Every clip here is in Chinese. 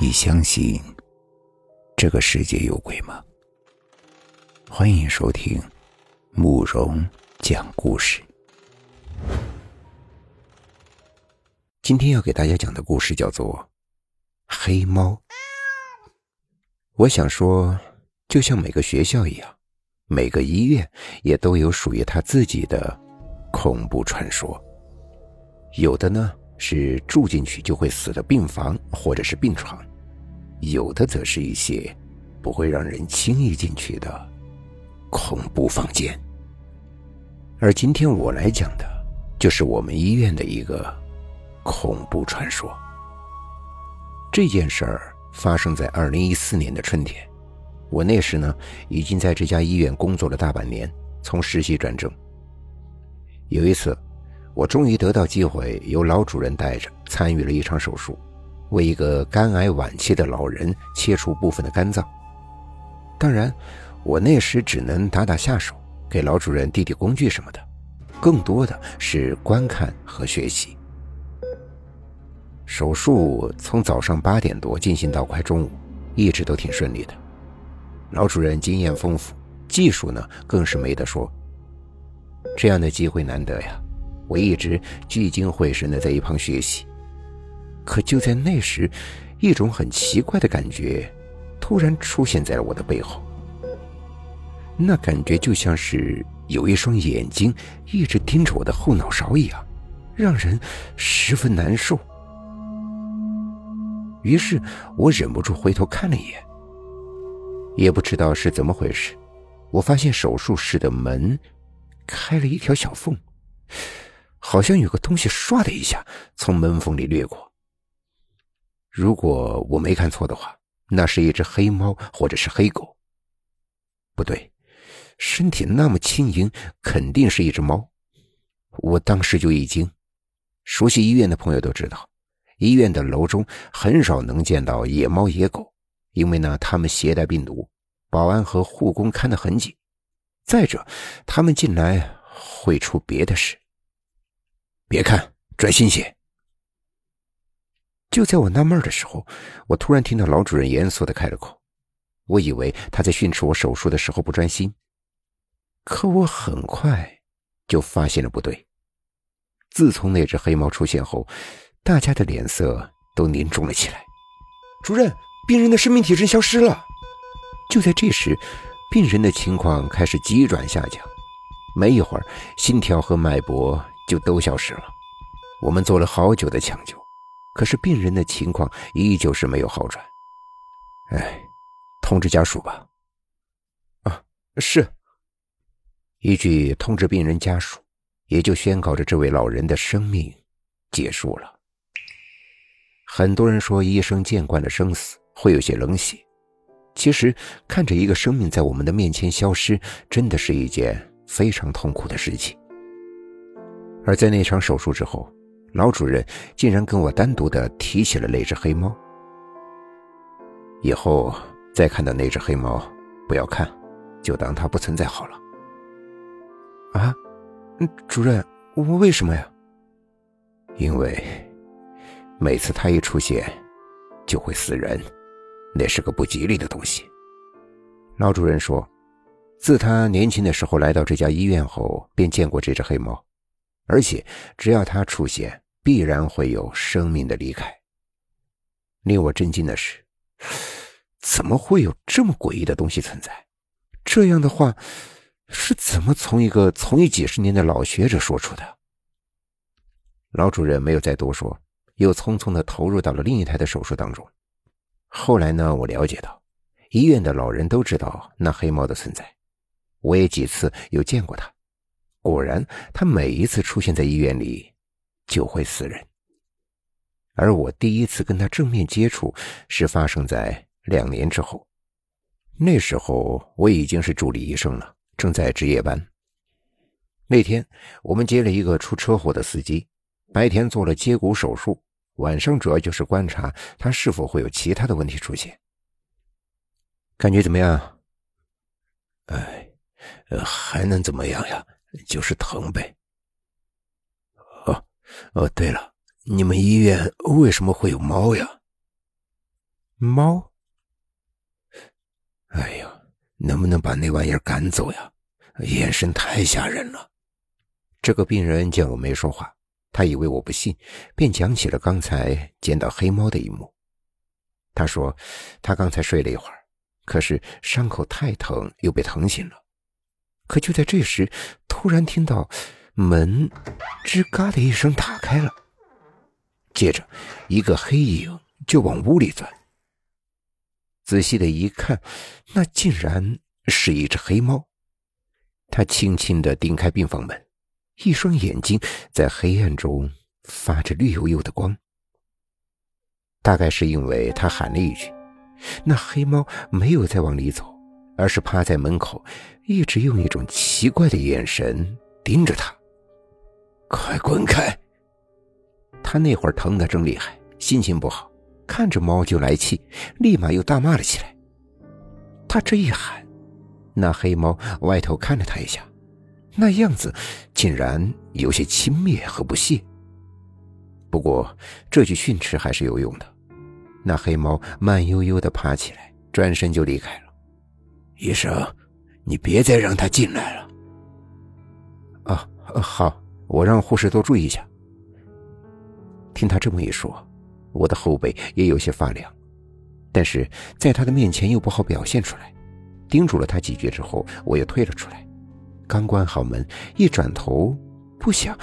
你相信这个世界有鬼吗？欢迎收听慕容讲故事。今天要给大家讲的故事叫做《黑猫》。我想说，就像每个学校一样，每个医院也都有属于他自己的恐怖传说。有的呢。是住进去就会死的病房或者是病床，有的则是一些不会让人轻易进去的恐怖房间。而今天我来讲的，就是我们医院的一个恐怖传说。这件事儿发生在二零一四年的春天，我那时呢已经在这家医院工作了大半年，从实习转正。有一次。我终于得到机会，由老主任带着参与了一场手术，为一个肝癌晚期的老人切除部分的肝脏。当然，我那时只能打打下手，给老主任递递工具什么的，更多的是观看和学习。手术从早上八点多进行到快中午，一直都挺顺利的。老主任经验丰富，技术呢更是没得说。这样的机会难得呀。我一直聚精会神的在一旁学习，可就在那时，一种很奇怪的感觉突然出现在了我的背后。那感觉就像是有一双眼睛一直盯着我的后脑勺一样，让人十分难受。于是我忍不住回头看了一眼，也不知道是怎么回事，我发现手术室的门开了一条小缝。好像有个东西唰的一下从门缝里掠过。如果我没看错的话，那是一只黑猫或者是黑狗。不对，身体那么轻盈，肯定是一只猫。我当时就一惊。熟悉医院的朋友都知道，医院的楼中很少能见到野猫野狗，因为呢，它们携带病毒，保安和护工看得很紧。再者，他们进来会出别的事。别看，专心些。就在我纳闷的时候，我突然听到老主任严肃的开了口。我以为他在训斥我手术的时候不专心，可我很快就发现了不对。自从那只黑猫出现后，大家的脸色都凝重了起来。主任，病人的生命体征消失了。就在这时，病人的情况开始急转下降，没一会儿，心跳和脉搏。就都消失了。我们做了好久的抢救，可是病人的情况依旧是没有好转。哎，通知家属吧。啊，是。一句通知病人家属，也就宣告着这位老人的生命结束了。很多人说，医生见惯了生死，会有些冷血。其实，看着一个生命在我们的面前消失，真的是一件非常痛苦的事情。而在那场手术之后，老主任竟然跟我单独的提起了那只黑猫。以后再看到那只黑猫，不要看，就当它不存在好了。啊，主任，我为什么呀？因为每次它一出现，就会死人，那是个不吉利的东西。老主任说，自他年轻的时候来到这家医院后，便见过这只黑猫。而且，只要它出现，必然会有生命的离开。令我震惊的是，怎么会有这么诡异的东西存在？这样的话，是怎么从一个从医几十年的老学者说出的？老主任没有再多说，又匆匆的投入到了另一台的手术当中。后来呢，我了解到，医院的老人都知道那黑猫的存在，我也几次有见过它。果然，他每一次出现在医院里，就会死人。而我第一次跟他正面接触，是发生在两年之后。那时候我已经是助理医生了，正在值夜班。那天我们接了一个出车祸的司机，白天做了接骨手术，晚上主要就是观察他是否会有其他的问题出现。感觉怎么样？哎，还能怎么样呀？就是疼呗。哦，哦，对了，你们医院为什么会有猫呀？猫？哎呀，能不能把那玩意儿赶走呀？眼神太吓人了。这个病人见我没说话，他以为我不信，便讲起了刚才见到黑猫的一幕。他说，他刚才睡了一会儿，可是伤口太疼，又被疼醒了。可就在这时，突然听到门“吱嘎”的一声打开了，接着一个黑影就往屋里钻。仔细的一看，那竟然是一只黑猫。他轻轻的顶开病房门，一双眼睛在黑暗中发着绿油油的光。大概是因为他喊了一句，那黑猫没有再往里走。而是趴在门口，一直用一种奇怪的眼神盯着他。快滚开！他那会儿疼得正厉害，心情不好，看着猫就来气，立马又大骂了起来。他这一喊，那黑猫歪头看了他一下，那样子竟然有些轻蔑和不屑。不过这句训斥还是有用的，那黑猫慢悠悠地爬起来，转身就离开了。医生，你别再让他进来了。啊，好，我让护士多注意一下。听他这么一说，我的后背也有些发凉，但是在他的面前又不好表现出来。叮嘱了他几句之后，我又退了出来。刚关好门，一转头，不想，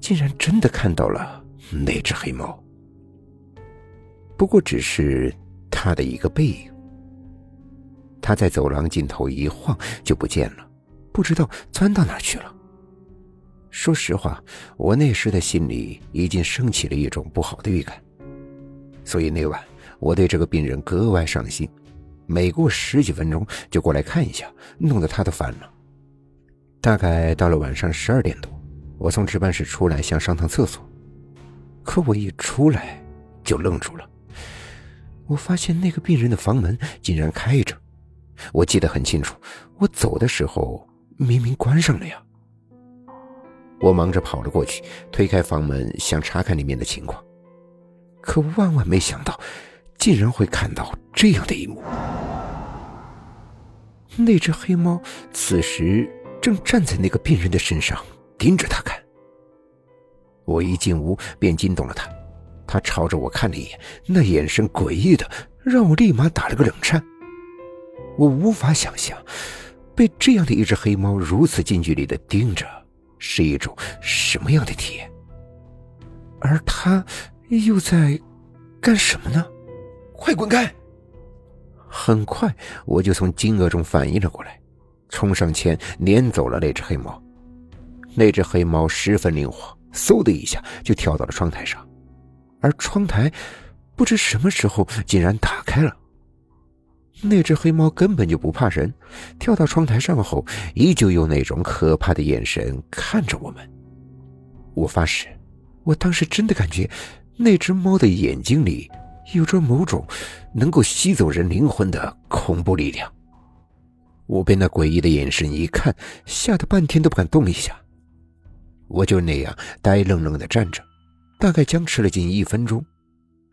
竟然真的看到了那只黑猫。不过只是他的一个背影。他在走廊尽头一晃就不见了，不知道钻到哪去了。说实话，我那时的心里已经升起了一种不好的预感，所以那晚我对这个病人格外上心，每过十几分钟就过来看一下，弄得他都烦了。大概到了晚上十二点多，我从值班室出来想上趟厕所，可我一出来就愣住了，我发现那个病人的房门竟然开着。我记得很清楚，我走的时候明明关上了呀。我忙着跑了过去，推开房门想查看里面的情况，可万万没想到，竟然会看到这样的一幕：那只黑猫此时正站在那个病人的身上，盯着他看。我一进屋便惊动了他，他朝着我看了一眼，那眼神诡异的让我立马打了个冷颤。我无法想象，被这样的一只黑猫如此近距离的盯着，是一种什么样的体验。而他又在干什么呢？快滚开！很快我就从惊愕中反应了过来，冲上前撵走了那只黑猫。那只黑猫十分灵活，嗖的一下就跳到了窗台上，而窗台不知什么时候竟然打开了。那只黑猫根本就不怕人，跳到窗台上后，依旧用那种可怕的眼神看着我们。我发誓，我当时真的感觉那只猫的眼睛里有着某种能够吸走人灵魂的恐怖力量。我被那诡异的眼神一看，吓得半天都不敢动一下。我就那样呆愣愣的站着，大概僵持了近一分钟。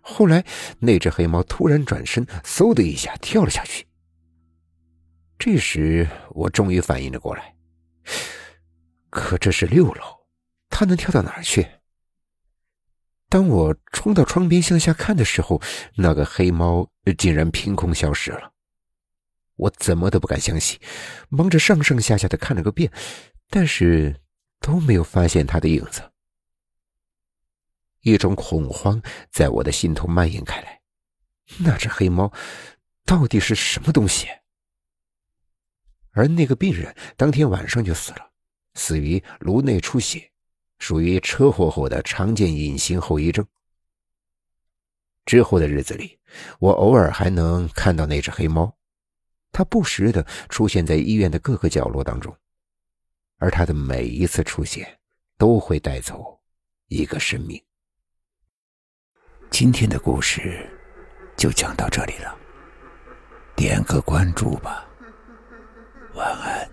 后来，那只黑猫突然转身，嗖的一下跳了下去。这时，我终于反应了过来。可这是六楼，它能跳到哪儿去？当我冲到窗边向下看的时候，那个黑猫竟然凭空消失了。我怎么都不敢相信，忙着上上下下的看了个遍，但是都没有发现它的影子。一种恐慌在我的心头蔓延开来，那只黑猫到底是什么东西？而那个病人当天晚上就死了，死于颅内出血，属于车祸后的常见隐形后遗症。之后的日子里，我偶尔还能看到那只黑猫，它不时的出现在医院的各个角落当中，而它的每一次出现都会带走一个生命。今天的故事就讲到这里了，点个关注吧，晚安。